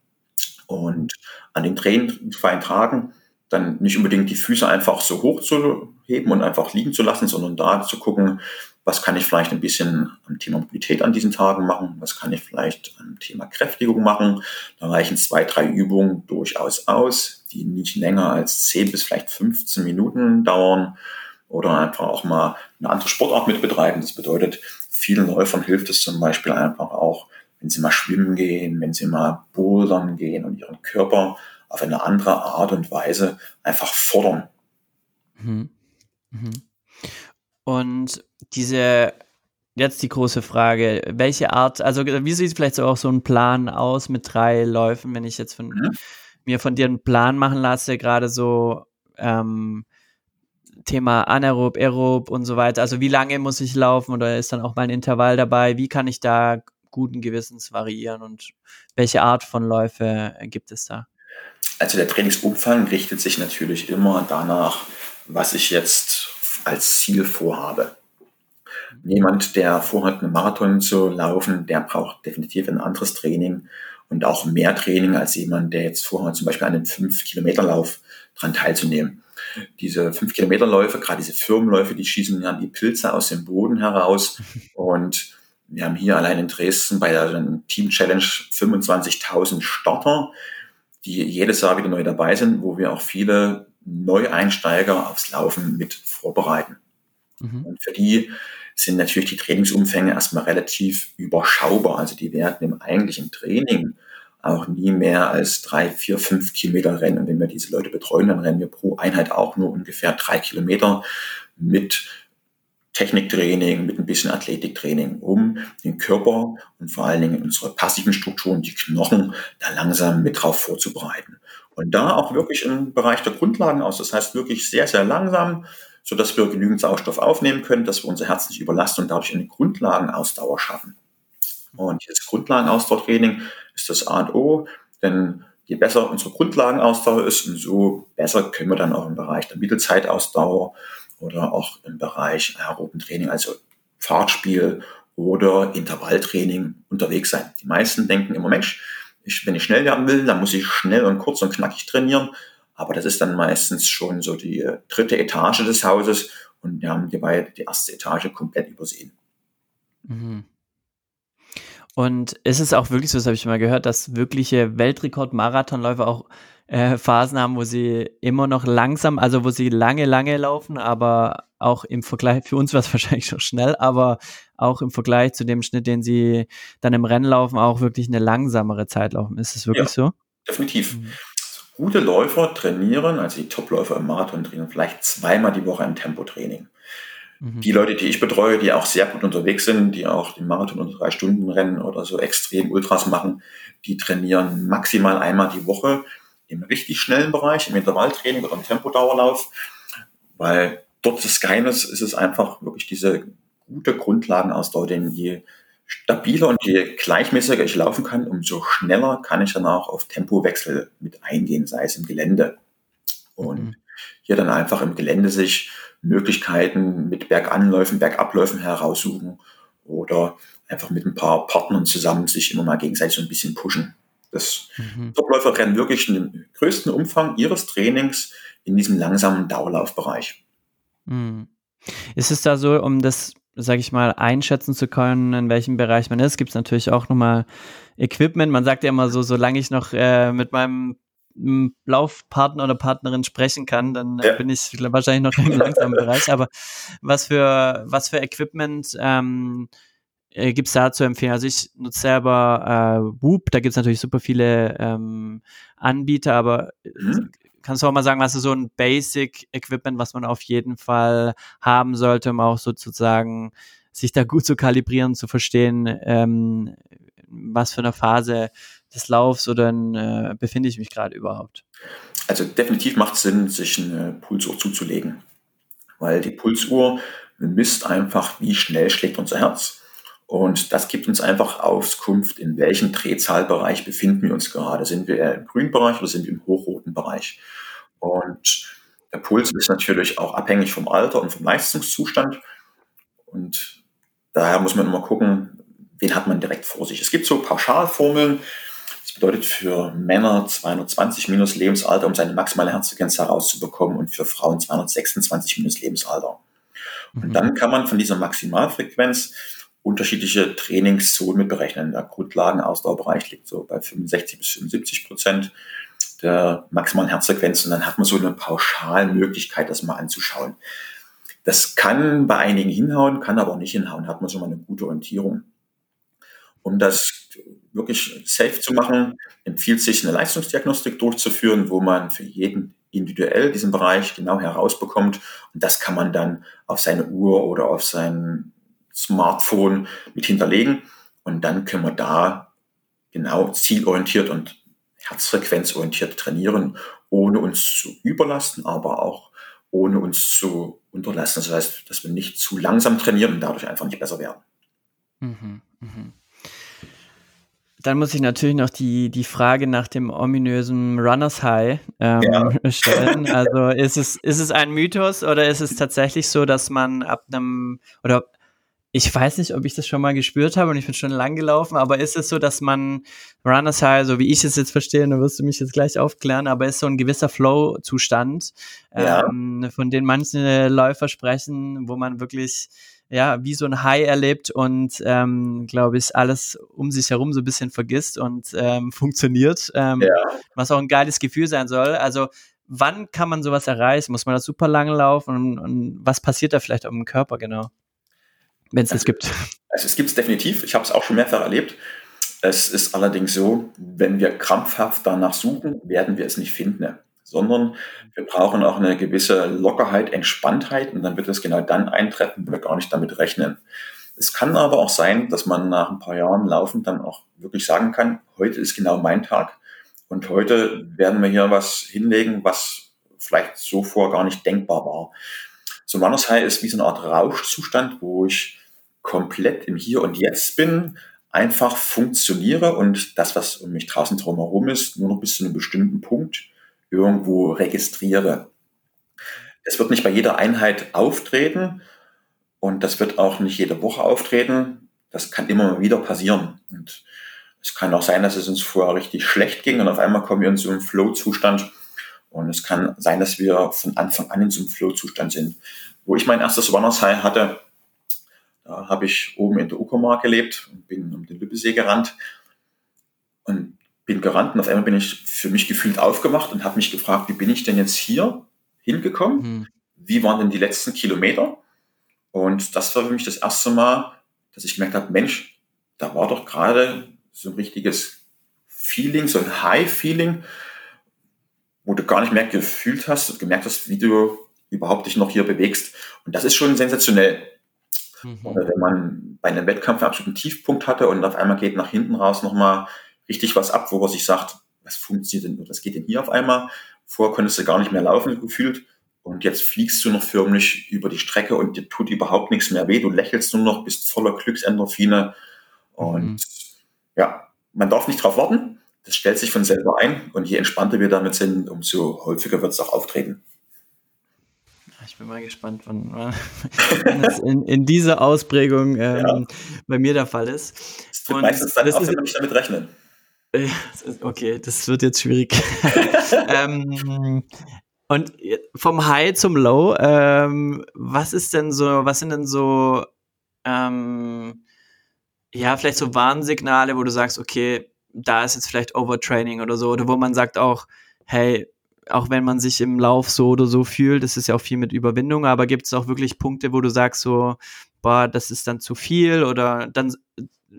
Und an den trainingsfreien Tagen dann nicht unbedingt die Füße einfach so hoch zu heben und einfach liegen zu lassen, sondern da zu gucken, was kann ich vielleicht ein bisschen am Thema Mobilität an diesen Tagen machen, was kann ich vielleicht am Thema Kräftigung machen. Da reichen zwei, drei Übungen durchaus aus, die nicht länger als 10 bis vielleicht 15 Minuten dauern oder einfach auch mal eine andere Sportart mit betreiben. Das bedeutet, vielen Läufern hilft es zum Beispiel einfach auch, wenn sie mal schwimmen gehen, wenn sie mal bouldern gehen und ihren Körper auf eine andere Art und Weise einfach fordern. Mhm. Mhm. Und diese, jetzt die große Frage, welche Art, also wie sieht vielleicht so auch so ein Plan aus mit drei Läufen, wenn ich jetzt von mhm. mir von dir einen Plan machen lasse, gerade so ähm, Thema Anaerob, Aerob und so weiter. Also wie lange muss ich laufen oder ist dann auch mein Intervall dabei? Wie kann ich da guten Gewissens variieren und welche Art von Läufe gibt es da? Also der Trainingsumfang richtet sich natürlich immer danach, was ich jetzt als Ziel vorhabe. Jemand, der vorhat, einen Marathon zu laufen, der braucht definitiv ein anderes Training und auch mehr Training als jemand, der jetzt vorhat, zum Beispiel an einem 5-Kilometer-Lauf dran teilzunehmen. Diese 5-Kilometer-Läufe, gerade diese Firmenläufe, die schießen ja die Pilze aus dem Boden heraus und wir haben hier allein in Dresden bei der Team Challenge 25.000 Starter die jedes Jahr wieder neu dabei sind, wo wir auch viele Neueinsteiger aufs Laufen mit vorbereiten. Mhm. Und für die sind natürlich die Trainingsumfänge erstmal relativ überschaubar. Also die werden im eigentlichen Training auch nie mehr als drei, vier, fünf Kilometer rennen. Und wenn wir diese Leute betreuen, dann rennen wir pro Einheit auch nur ungefähr drei Kilometer mit Techniktraining, mit ein bisschen Athletiktraining, um den Körper und vor allen Dingen unsere passiven Strukturen, die Knochen, da langsam mit drauf vorzubereiten. Und da auch wirklich im Bereich der Grundlagen aus. Das heißt wirklich sehr, sehr langsam, so dass wir genügend Sauerstoff aufnehmen können, dass wir unser Herz nicht überlasten und dadurch eine Grundlagenausdauer schaffen. Und dieses Grundlagenausdauertraining ist das A und O, denn je besser unsere Grundlagenausdauer ist, umso besser können wir dann auch im Bereich der Mittelzeitausdauer oder auch im Bereich aeroben Training, also Fahrtspiel oder Intervalltraining unterwegs sein. Die meisten denken immer, Mensch, ich, wenn ich schnell werden will, dann muss ich schnell und kurz und knackig trainieren. Aber das ist dann meistens schon so die dritte Etage des Hauses und wir haben hierbei die erste Etage komplett übersehen. Mhm. Und ist es auch wirklich so, das habe ich mal gehört, dass wirkliche Weltrekord-Marathonläufer auch äh, Phasen haben, wo sie immer noch langsam, also wo sie lange, lange laufen, aber auch im Vergleich, für uns war es wahrscheinlich schon schnell, aber auch im Vergleich zu dem Schnitt, den sie dann im Rennen laufen, auch wirklich eine langsamere Zeit laufen. Ist es wirklich ja, so? Definitiv. Mhm. Gute Läufer trainieren, also die Topläufer im Marathon trainieren, vielleicht zweimal die Woche ein Tempotraining. Mhm. Die Leute, die ich betreue, die auch sehr gut unterwegs sind, die auch den Marathon unter drei Stunden rennen oder so extrem Ultras machen, die trainieren maximal einmal die Woche im richtig schnellen Bereich, im Intervalltraining oder im Tempodauerlauf, weil dort das Geheimnis ist es einfach wirklich diese gute Grundlagenausdauer, denn je stabiler und je gleichmäßiger ich laufen kann, umso schneller kann ich dann auch auf Tempowechsel mit eingehen, sei es im Gelände. Und mhm. Hier dann einfach im Gelände sich Möglichkeiten mit Berganläufen, Bergabläufen heraussuchen oder einfach mit ein paar Partnern zusammen sich immer mal gegenseitig so ein bisschen pushen. Das Mhm. Topläufer rennen wirklich den größten Umfang ihres Trainings in diesem langsamen Dauerlaufbereich. Mhm. Ist es da so, um das, sage ich mal, einschätzen zu können, in welchem Bereich man ist, gibt es natürlich auch nochmal Equipment. Man sagt ja immer so, solange ich noch äh, mit meinem Laufpartner oder Partnerin sprechen kann, dann äh, Ja. bin ich wahrscheinlich noch im langsamen Bereich. Aber was für, was für Equipment ähm, äh, gibt es da zu empfehlen? Also ich nutze selber äh, Whoop, da gibt es natürlich super viele ähm, Anbieter, aber Mhm. kannst du auch mal sagen, was ist so ein Basic-Equipment, was man auf jeden Fall haben sollte, um auch sozusagen sich da gut zu kalibrieren, zu verstehen, ähm, was für eine Phase des Laufs oder äh, befinde ich mich gerade überhaupt? Also definitiv macht es Sinn, sich eine Pulsuhr zuzulegen, weil die Pulsuhr misst einfach, wie schnell schlägt unser Herz. Und das gibt uns einfach Auskunft, in welchem Drehzahlbereich befinden wir uns gerade. Sind wir im grünen Bereich oder sind wir im hochroten Bereich? Und der Puls ist natürlich auch abhängig vom Alter und vom Leistungszustand. Und daher muss man immer gucken, wen hat man direkt vor sich. Es gibt so Pauschalformeln. Das bedeutet für Männer 220 minus Lebensalter, um seine maximale Herzfrequenz herauszubekommen und für Frauen 226 minus Lebensalter. Und dann kann man von dieser Maximalfrequenz unterschiedliche Trainingszonen mit berechnen. Der Grundlagenausdauerbereich liegt so bei 65 bis 75 Prozent der maximalen Herzfrequenz und dann hat man so eine Pauschalmöglichkeit, das mal anzuschauen. Das kann bei einigen hinhauen, kann aber auch nicht hinhauen, hat man schon mal eine gute Orientierung. Um das wirklich safe zu machen, empfiehlt sich eine Leistungsdiagnostik durchzuführen, wo man für jeden individuell diesen Bereich genau herausbekommt und das kann man dann auf seine Uhr oder auf sein Smartphone mit hinterlegen und dann können wir da genau zielorientiert und herzfrequenzorientiert trainieren, ohne uns zu überlasten, aber auch ohne uns zu unterlasten. Das heißt, dass wir nicht zu langsam trainieren und dadurch einfach nicht besser werden. Mhm, mhm. Dann muss ich natürlich noch die, die Frage nach dem ominösen Runners High ähm, Ja. stellen. Also ist es, ist es ein Mythos oder ist es tatsächlich so, dass man ab einem, oder ich weiß nicht, ob ich das schon mal gespürt habe und ich bin schon lang gelaufen, aber ist es so, dass man Runners High, so wie ich es jetzt verstehe, da wirst du mich jetzt gleich aufklären, aber ist so ein gewisser Flow-Zustand, Ja. ähm, von dem manche Läufer sprechen, wo man wirklich ja, wie so ein High erlebt und, ähm, glaube ich, alles um sich herum so ein bisschen vergisst und ähm, funktioniert, ähm, Ja. was auch ein geiles Gefühl sein soll. Also, wann kann man sowas erreichen? Muss man da super lange laufen und, und was passiert da vielleicht im Körper genau? Wenn es das gibt. Also es gibt es definitiv. Ich habe es auch schon mehrfach erlebt. Es ist allerdings so, wenn wir krampfhaft danach suchen, werden wir es nicht finden, sondern wir brauchen auch eine gewisse Lockerheit, Entspanntheit und dann wird es genau dann eintreffen, wenn wir gar nicht damit rechnen. Es kann aber auch sein, dass man nach ein paar Jahren Laufen dann auch wirklich sagen kann, heute ist genau mein Tag und heute werden wir hier was hinlegen, was vielleicht so vor gar nicht denkbar war. So ein High ist wie so eine Art Rauschzustand, wo ich komplett im Hier und Jetzt bin, einfach funktioniere und das, was um mich draußen drumherum ist, nur noch bis zu einem bestimmten Punkt irgendwo registriere. Es wird nicht bei jeder Einheit auftreten und das wird auch nicht jede Woche auftreten. Das kann immer wieder passieren. Und es kann auch sein, dass es uns vorher richtig schlecht ging und auf einmal kommen wir in so einen Flow-Zustand. Und es kann sein, dass wir von Anfang an in so einem Flow-Zustand sind. Wo ich mein erstes Runners High hatte, da habe ich oben in der Uckermark gelebt und bin um den Lübbesee gerannt und bin gerannt und auf einmal bin ich für mich gefühlt aufgemacht und habe mich gefragt, wie bin ich denn jetzt hier hingekommen? Mhm. Wie waren denn die letzten Kilometer? Und das war für mich das erste Mal, dass ich gemerkt habe, Mensch, da war doch gerade so ein richtiges Feeling, so ein High-Feeling, wo du gar nicht mehr gefühlt hast und gemerkt hast, wie du überhaupt dich noch hier bewegst. Und das ist schon sensationell. Mhm. Oder wenn man bei einem Wettkampf einen absoluten Tiefpunkt hatte und auf einmal geht nach hinten raus nochmal richtig was ab, wo man sich sagt, was funktioniert denn, was geht denn hier auf einmal? Vorher konntest du gar nicht mehr laufen gefühlt und jetzt fliegst du noch förmlich über die Strecke und dir tut überhaupt nichts mehr weh. Du lächelst nur noch, bist voller Glücksendorphine und Mhm. ja, man darf nicht drauf warten. Das stellt sich von selber ein und je entspannter wir damit sind, umso häufiger wird es auch auftreten. Ich bin mal gespannt, wann, wann es in, in dieser Ausprägung ähm, ja. bei mir der Fall ist. Es tritt meistens dann auf, wenn wir nicht damit rechnen. Okay, das wird jetzt schwierig. ähm, und vom High zum Low, ähm, was ist denn so, was sind denn so, ähm, ja, vielleicht so Warnsignale, wo du sagst, okay, da ist jetzt vielleicht Overtraining oder so, oder wo man sagt auch, hey, auch wenn man sich im Lauf so oder so fühlt, das ist ja auch viel mit Überwindung, aber gibt es auch wirklich Punkte, wo du sagst so, boah, das ist dann zu viel oder dann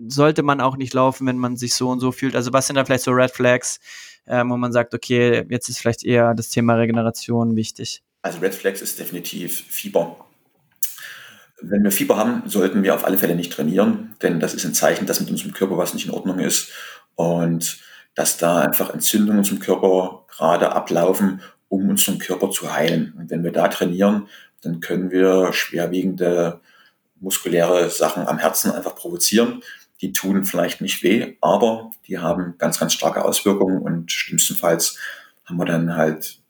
sollte man auch nicht laufen, wenn man sich so und so fühlt? Also was sind da vielleicht so Red Flags, ähm, wo man sagt, okay, jetzt ist vielleicht eher das Thema Regeneration wichtig? Also Red Flags ist definitiv Fieber. Wenn wir Fieber haben, sollten wir auf alle Fälle nicht trainieren, denn das ist ein Zeichen, dass mit unserem Körper was nicht in Ordnung ist und dass da einfach Entzündungen in unserem Körper gerade ablaufen, um unseren Körper zu heilen. Und wenn wir da trainieren, dann können wir schwerwiegende muskuläre Sachen am Herzen einfach provozieren die tun vielleicht nicht weh, aber die haben ganz, ganz starke Auswirkungen und schlimmstenfalls haben wir dann halt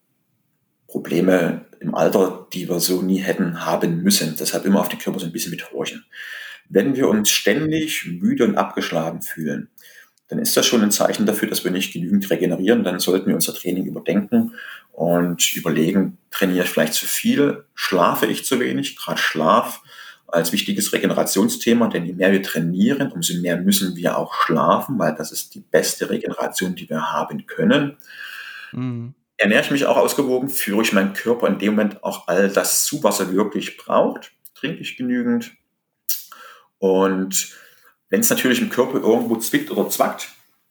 Probleme im Alter, die wir so nie hätten haben müssen. Deshalb immer auf den Körper so ein bisschen mit horchen. Wenn wir uns ständig müde und abgeschlagen fühlen, dann ist das schon ein Zeichen dafür, dass wir nicht genügend regenerieren. Dann sollten wir unser Training überdenken und überlegen, trainiere ich vielleicht zu viel, schlafe ich zu wenig. Gerade Schlaf als wichtiges Regenerationsthema, denn je mehr wir trainieren, umso mehr müssen wir auch schlafen, weil das ist die beste Regeneration, die wir haben können. Mhm. Ernähre ich mich auch ausgewogen, führe ich meinen Körper in dem Moment auch all das zu, was er wirklich braucht, trinke ich genügend. Und wenn es natürlich im Körper irgendwo zwickt oder zwackt,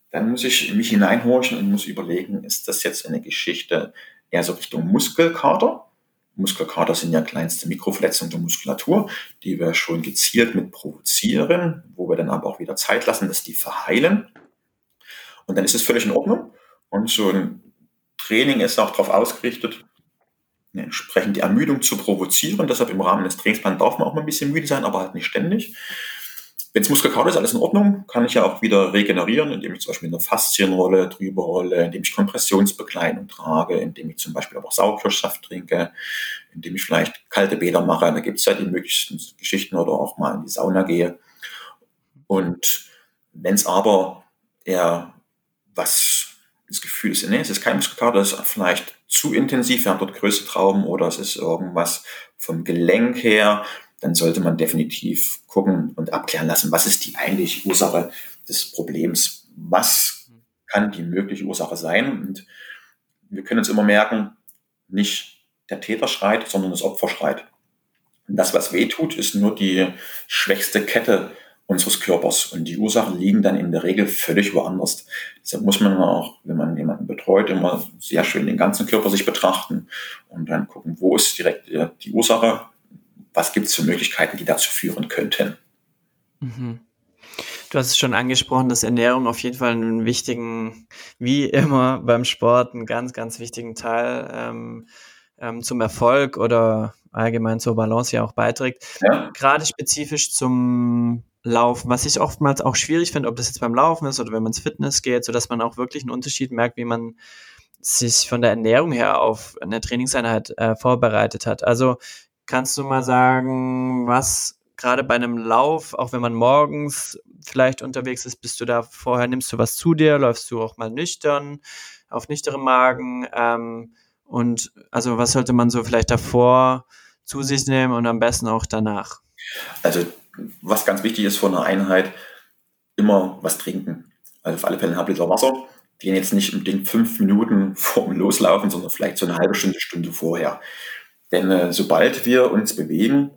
dann muss ich mich hineinhorchen und muss überlegen, ist das jetzt eine Geschichte eher so Richtung Muskelkater? Muskelkater sind ja kleinste Mikroverletzungen der Muskulatur, die wir schon gezielt mit provozieren, wo wir dann aber auch wieder Zeit lassen, dass die verheilen. Und dann ist es völlig in Ordnung. Und so ein Training ist auch darauf ausgerichtet, entsprechend die Ermüdung zu provozieren. Deshalb im Rahmen des Trainingsplans darf man auch mal ein bisschen müde sein, aber halt nicht ständig. Wenn es Muskelkater ist, alles in Ordnung, kann ich ja auch wieder regenerieren, indem ich zum Beispiel eine Faszienrolle drüber rolle, indem ich Kompressionsbekleidung trage, indem ich zum Beispiel aber Sauerkirschsaft trinke, indem ich vielleicht kalte Bäder mache. Da gibt es ja die möglichsten Geschichten oder auch mal in die Sauna gehe. Und wenn es aber eher was das Gefühl ist, nee, es ist kein Muskelkater, es ist vielleicht zu intensiv, wir haben dort größere Trauben oder es ist irgendwas vom Gelenk her, dann sollte man definitiv gucken und abklären lassen, was ist die eigentliche Ursache des Problems, was kann die mögliche Ursache sein. Und wir können uns immer merken, nicht der Täter schreit, sondern das Opfer schreit. Und das, was weh tut, ist nur die schwächste Kette unseres Körpers. Und die Ursachen liegen dann in der Regel völlig woanders. Deshalb muss man auch, wenn man jemanden betreut, immer sehr schön den ganzen Körper sich betrachten und dann gucken, wo ist direkt die Ursache was gibt es für Möglichkeiten, die dazu führen könnten. Mhm. Du hast es schon angesprochen, dass Ernährung auf jeden Fall einen wichtigen, wie immer beim Sport, einen ganz, ganz wichtigen Teil ähm, ähm, zum Erfolg oder allgemein zur Balance ja auch beiträgt. Ja. Gerade spezifisch zum Laufen, was ich oftmals auch schwierig finde, ob das jetzt beim Laufen ist oder wenn man ins Fitness geht, so dass man auch wirklich einen Unterschied merkt, wie man sich von der Ernährung her auf eine Trainingseinheit äh, vorbereitet hat. Also Kannst du mal sagen, was gerade bei einem Lauf, auch wenn man morgens vielleicht unterwegs ist, bist du da vorher, nimmst du was zu dir, läufst du auch mal nüchtern, auf nüchternem Magen? Ähm, und also was sollte man so vielleicht davor zu sich nehmen und am besten auch danach? Also was ganz wichtig ist von einer Einheit, immer was trinken. Also auf alle Fälle ein halb Liter Wasser. Gehen jetzt nicht unbedingt fünf Minuten vorm Loslaufen, sondern vielleicht so eine halbe Stunde, Stunde vorher. Denn äh, sobald wir uns bewegen,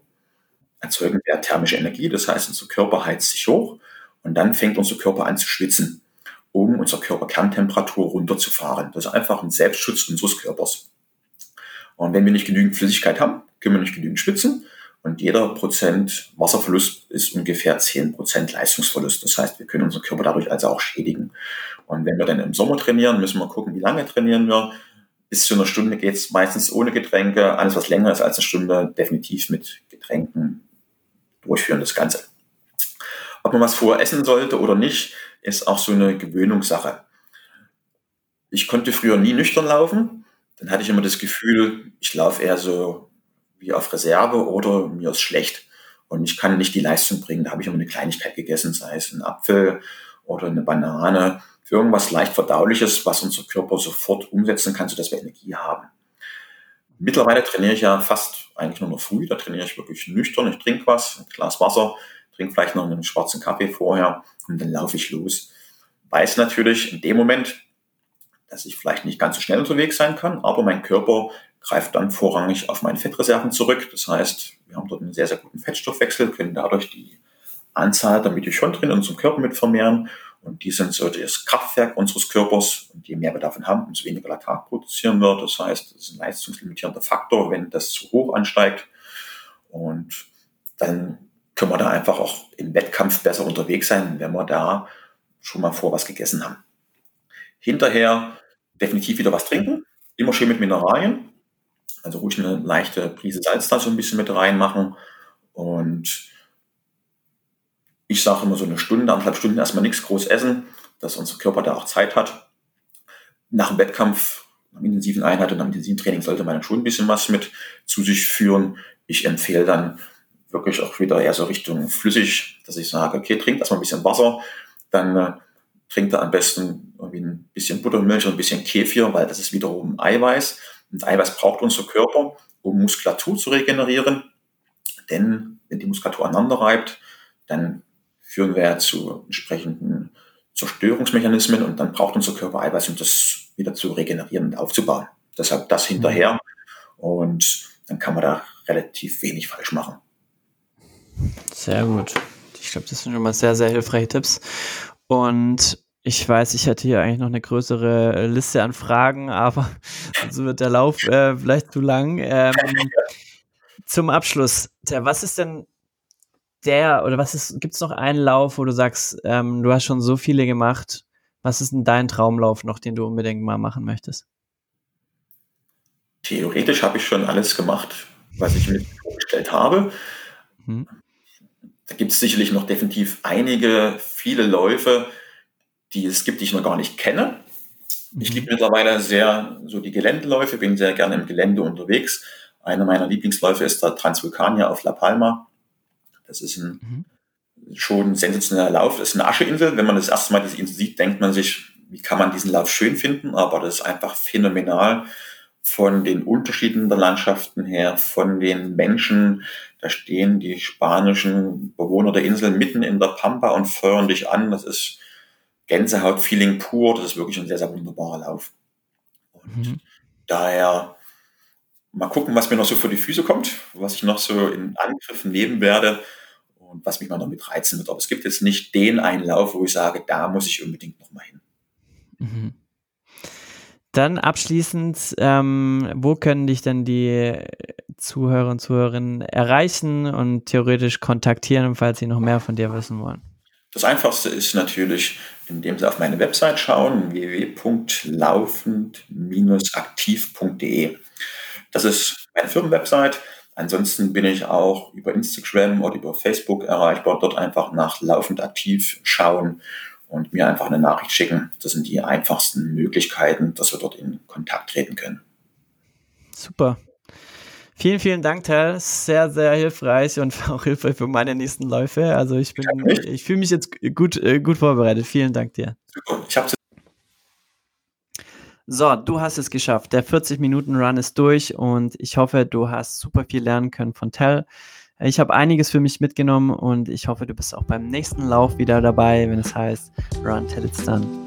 erzeugen wir thermische Energie. Das heißt, unser Körper heizt sich hoch und dann fängt unser Körper an zu schwitzen, um unsere Körperkerntemperatur runterzufahren. Das ist einfach ein Selbstschutz unseres Körpers. Und wenn wir nicht genügend Flüssigkeit haben, können wir nicht genügend schwitzen. Und jeder Prozent Wasserverlust ist ungefähr zehn Prozent Leistungsverlust. Das heißt, wir können unseren Körper dadurch also auch schädigen. Und wenn wir dann im Sommer trainieren, müssen wir gucken, wie lange trainieren wir bis zu einer Stunde geht es meistens ohne Getränke. Alles, was länger ist als eine Stunde, definitiv mit Getränken durchführen, das Ganze. Ob man was vorher essen sollte oder nicht, ist auch so eine Gewöhnungssache. Ich konnte früher nie nüchtern laufen. Dann hatte ich immer das Gefühl, ich laufe eher so wie auf Reserve oder mir ist schlecht und ich kann nicht die Leistung bringen. Da habe ich immer eine Kleinigkeit gegessen, sei es ein Apfel oder eine Banane, für irgendwas leicht verdauliches, was unser Körper sofort umsetzen kann, sodass wir Energie haben. Mittlerweile trainiere ich ja fast eigentlich nur noch früh, da trainiere ich wirklich nüchtern, ich trinke was, ein Glas Wasser, trinke vielleicht noch einen schwarzen Kaffee vorher und dann laufe ich los. Weiß natürlich in dem Moment, dass ich vielleicht nicht ganz so schnell unterwegs sein kann, aber mein Körper greift dann vorrangig auf meine Fettreserven zurück. Das heißt, wir haben dort einen sehr, sehr guten Fettstoffwechsel, können dadurch die Anzahl der Mitochondrien in unserem Körper mit vermehren. Und die sind so das Kraftwerk unseres Körpers. Und je mehr wir davon haben, umso weniger Laktat produzieren wir. Das heißt, das ist ein leistungslimitierender Faktor, wenn das zu hoch ansteigt. Und dann können wir da einfach auch im Wettkampf besser unterwegs sein, wenn wir da schon mal vor was gegessen haben. Hinterher definitiv wieder was trinken, immer schön mit Mineralien, also ruhig eine leichte Prise Salz da so ein bisschen mit reinmachen und ich sage immer so eine Stunde, anderthalb Stunden erstmal nichts groß essen, dass unser Körper da auch Zeit hat. Nach dem Wettkampf, nach einer intensiven Einheit und nach einem intensiven Training sollte man dann schon ein bisschen was mit zu sich führen. Ich empfehle dann wirklich auch wieder eher so Richtung flüssig, dass ich sage, okay, trinkt erstmal ein bisschen Wasser, dann äh, trinkt er am besten irgendwie ein bisschen Buttermilch und ein bisschen Kefir, weil das ist wiederum Eiweiß. Und Eiweiß braucht unser Körper, um Muskulatur zu regenerieren. Denn wenn die Muskulatur aneinander reibt, dann führen wir zu entsprechenden Zerstörungsmechanismen und dann braucht unser Körper Eiweiß, um das wieder zu regenerieren und aufzubauen. Deshalb das hinterher und dann kann man da relativ wenig falsch machen. Sehr gut. Ich glaube, das sind schon mal sehr, sehr hilfreiche Tipps. Und ich weiß, ich hätte hier eigentlich noch eine größere Liste an Fragen, aber so wird der Lauf äh, vielleicht zu lang. Ähm, zum Abschluss, was ist denn der oder was ist, gibt es noch einen Lauf, wo du sagst, ähm, du hast schon so viele gemacht, was ist denn dein Traumlauf noch, den du unbedingt mal machen möchtest? Theoretisch habe ich schon alles gemacht, was ich mir vorgestellt habe. Hm. Da gibt es sicherlich noch definitiv einige, viele Läufe, die es gibt, die ich noch gar nicht kenne. Ich liebe mittlerweile sehr so die Geländeläufe, bin sehr gerne im Gelände unterwegs. Einer meiner Lieblingsläufe ist der Transvulkanier auf La Palma. Das ist ein mhm. schon sensationeller Lauf. Das ist eine Ascheinsel. Wenn man das erste Mal diese Insel sieht, denkt man sich, wie kann man diesen Lauf schön finden? Aber das ist einfach phänomenal von den Unterschieden der Landschaften her, von den Menschen. Da stehen die spanischen Bewohner der Insel mitten in der Pampa und feuern dich an. Das ist Gänsehaut-Feeling pur. Das ist wirklich ein sehr, sehr wunderbarer Lauf. Und mhm. daher mal gucken, was mir noch so vor die Füße kommt, was ich noch so in Angriffen nehmen werde und was mich mal noch mit reizen wird. Aber es gibt jetzt nicht den einen Lauf, wo ich sage, da muss ich unbedingt noch mal hin. Mhm. Dann abschließend, ähm, wo können dich denn die Zuhörer und Zuhörerinnen erreichen und theoretisch kontaktieren, falls sie noch mehr von dir wissen wollen? Das einfachste ist natürlich, indem Sie auf meine Website schauen, www.laufend-aktiv.de. Das ist meine Firmenwebsite. Ansonsten bin ich auch über Instagram oder über Facebook erreichbar. Dort einfach nach laufend aktiv schauen und mir einfach eine Nachricht schicken. Das sind die einfachsten Möglichkeiten, dass wir dort in Kontakt treten können. Super. Vielen, vielen Dank, Tal. Sehr, sehr hilfreich und auch hilfreich für meine nächsten Läufe. Also ich bin, ich fühle mich jetzt gut, äh, gut vorbereitet. Vielen Dank dir. Super. Ich habe so, du hast es geschafft. Der 40-Minuten-Run ist durch und ich hoffe, du hast super viel lernen können von Tell. Ich habe einiges für mich mitgenommen und ich hoffe, du bist auch beim nächsten Lauf wieder dabei, wenn es heißt Run Till It's Done.